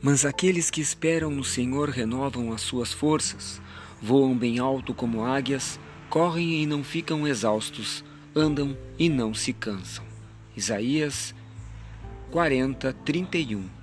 Mas aqueles que esperam no Senhor renovam as suas forças, voam bem alto como águias, correm e não ficam exaustos, andam e não se cansam. Isaías 40, 31